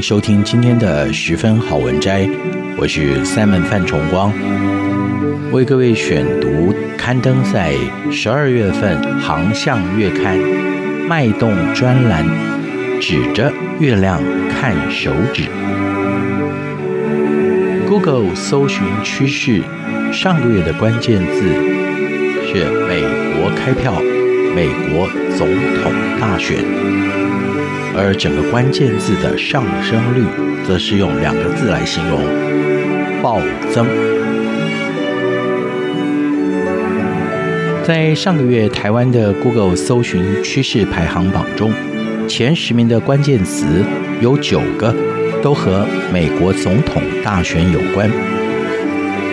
收听今天的十分好文摘，我是 Simon 范崇光，为各位选读刊登在十二月份《航向月刊》脉动专栏，指着月亮看手指。Google 搜寻趋势上个月的关键字是美国开票，美国总统大选。而整个关键字的上升率，则是用两个字来形容：暴增。在上个月台湾的 Google 搜寻趋势排行榜中，前十名的关键词有九个都和美国总统大选有关，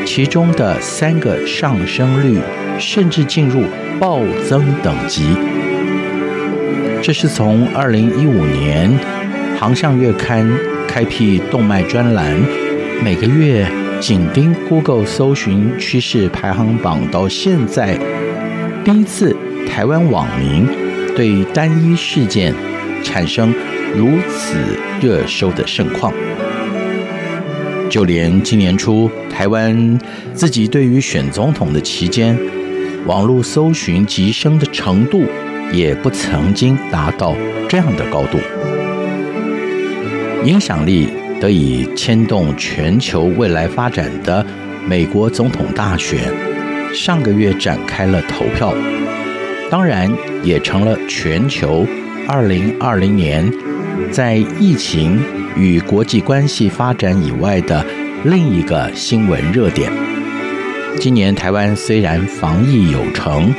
其中的三个上升率甚至进入暴增等级。这是从二零一五年《航向月刊》开辟动脉专栏，每个月紧盯 Google 搜寻趋势排行榜到现在，第一次台湾网民对单一事件产生如此热搜的盛况。就连今年初台湾自己对于选总统的期间，网络搜寻急升的程度。也不曾经达到这样的高度，影响力得以牵动全球未来发展的美国总统大选，上个月展开了投票，当然也成了全球二零二零年在疫情与国际关系发展以外的另一个新闻热点。今年台湾虽然防疫有成，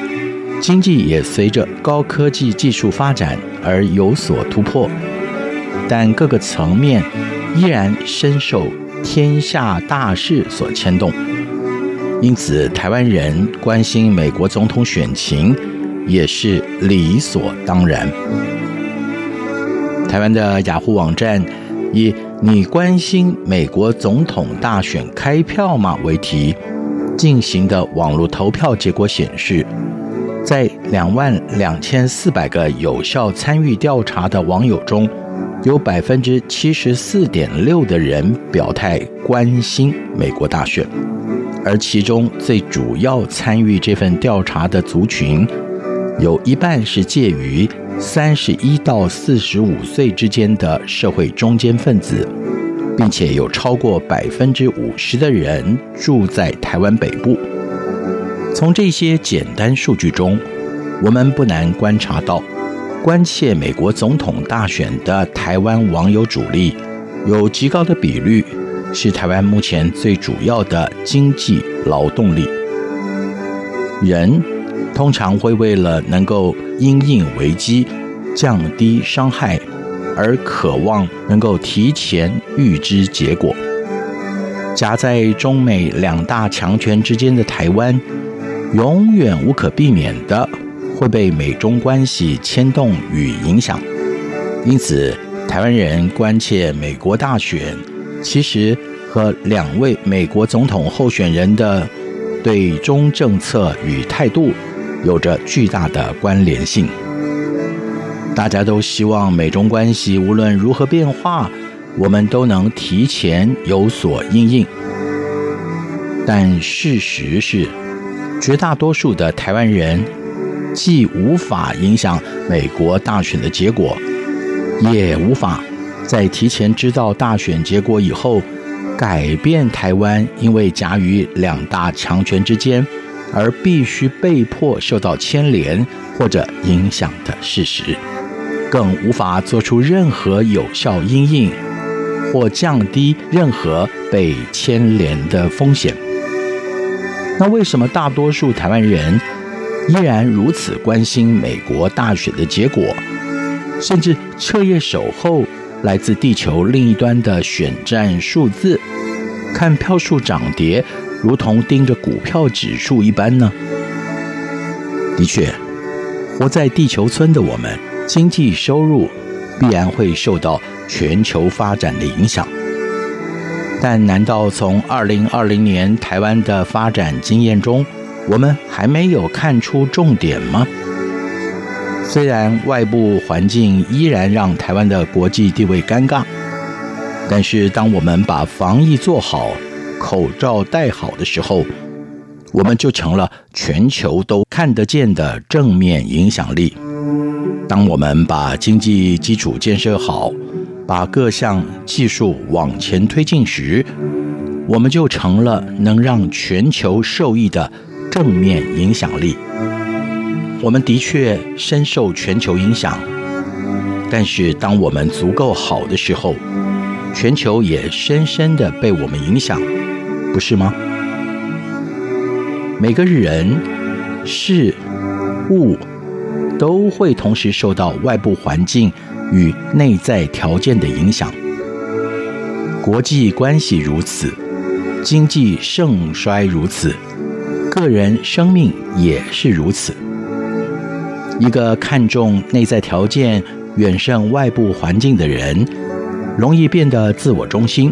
经济也随着高科技技术发展而有所突破，但各个层面依然深受天下大事所牵动，因此台湾人关心美国总统选情也是理所当然。台湾的雅虎网站以“你关心美国总统大选开票吗”为题进行的网络投票结果显示。在两万两千四百个有效参与调查的网友中，有百分之七十四点六的人表态关心美国大选，而其中最主要参与这份调查的族群，有一半是介于三十一到四十五岁之间的社会中坚分子，并且有超过百分之五十的人住在台湾北部。从这些简单数据中，我们不难观察到，关切美国总统大选的台湾网友主力，有极高的比率是台湾目前最主要的经济劳动力。人通常会为了能够因应危机、降低伤害，而渴望能够提前预知结果。夹在中美两大强权之间的台湾。永远无可避免的会被美中关系牵动与影响，因此，台湾人关切美国大选，其实和两位美国总统候选人的对中政策与态度有着巨大的关联性。大家都希望美中关系无论如何变化，我们都能提前有所应应，但事实是。绝大多数的台湾人既无法影响美国大选的结果，也无法在提前知道大选结果以后改变台湾因为夹于两大强权之间而必须被迫受到牵连或者影响的事实，更无法做出任何有效因应或降低任何被牵连的风险。那为什么大多数台湾人依然如此关心美国大选的结果，甚至彻夜守候来自地球另一端的选战数字，看票数涨跌，如同盯着股票指数一般呢？的确，活在地球村的我们，经济收入必然会受到全球发展的影响。但难道从二零二零年台湾的发展经验中，我们还没有看出重点吗？虽然外部环境依然让台湾的国际地位尴尬，但是当我们把防疫做好、口罩戴好的时候，我们就成了全球都看得见的正面影响力。当我们把经济基础建设好，把各项技术往前推进时，我们就成了能让全球受益的正面影响力。我们的确深受全球影响，但是当我们足够好的时候，全球也深深的被我们影响，不是吗？每个人、事、物都会同时受到外部环境与内在条件的影响，国际关系如此，经济盛衰如此，个人生命也是如此。一个看重内在条件远胜外部环境的人，容易变得自我中心；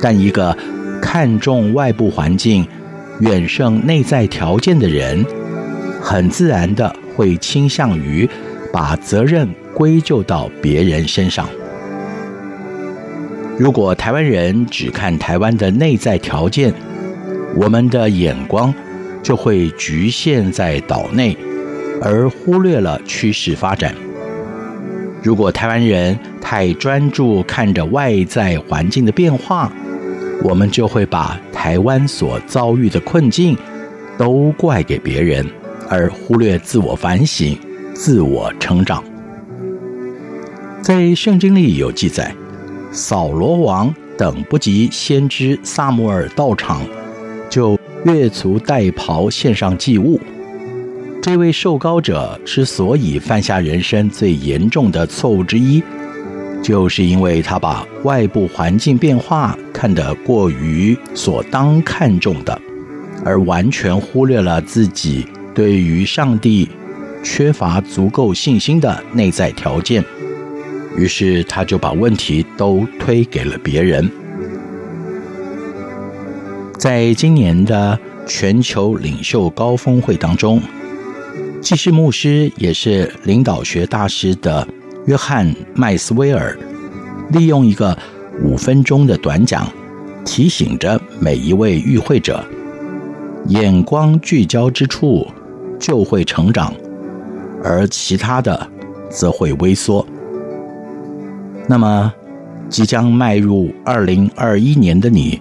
但一个看重外部环境远胜内在条件的人，很自然的会倾向于把责任。归咎到别人身上。如果台湾人只看台湾的内在条件，我们的眼光就会局限在岛内，而忽略了趋势发展。如果台湾人太专注看着外在环境的变化，我们就会把台湾所遭遇的困境都怪给别人，而忽略自我反省、自我成长。在圣经里有记载，扫罗王等不及先知撒母耳到场，就越俎代庖献上祭物。这位受膏者之所以犯下人生最严重的错误之一，就是因为他把外部环境变化看得过于所当看重的，而完全忽略了自己对于上帝缺乏足够信心的内在条件。于是他就把问题都推给了别人。在今年的全球领袖高峰会当中，既是牧师也是领导学大师的约翰麦斯威尔，利用一个五分钟的短讲，提醒着每一位与会者：眼光聚焦之处就会成长，而其他的则会萎缩。那么，即将迈入二零二一年的你，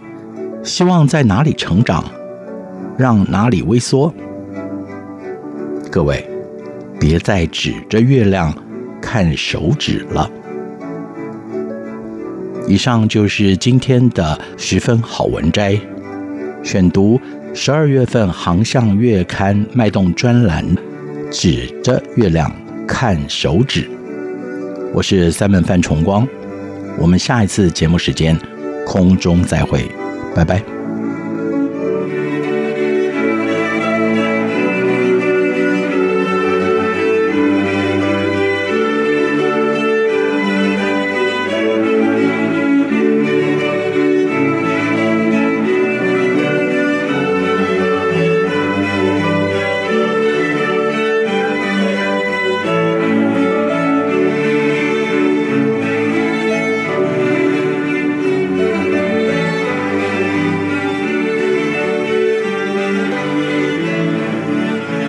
希望在哪里成长，让哪里微缩？各位，别再指着月亮看手指了。以上就是今天的十分好文摘，选读十二月份《航向月刊》脉动专栏，指着月亮看手指。我是三门范崇光，我们下一次节目时间空中再会，拜拜。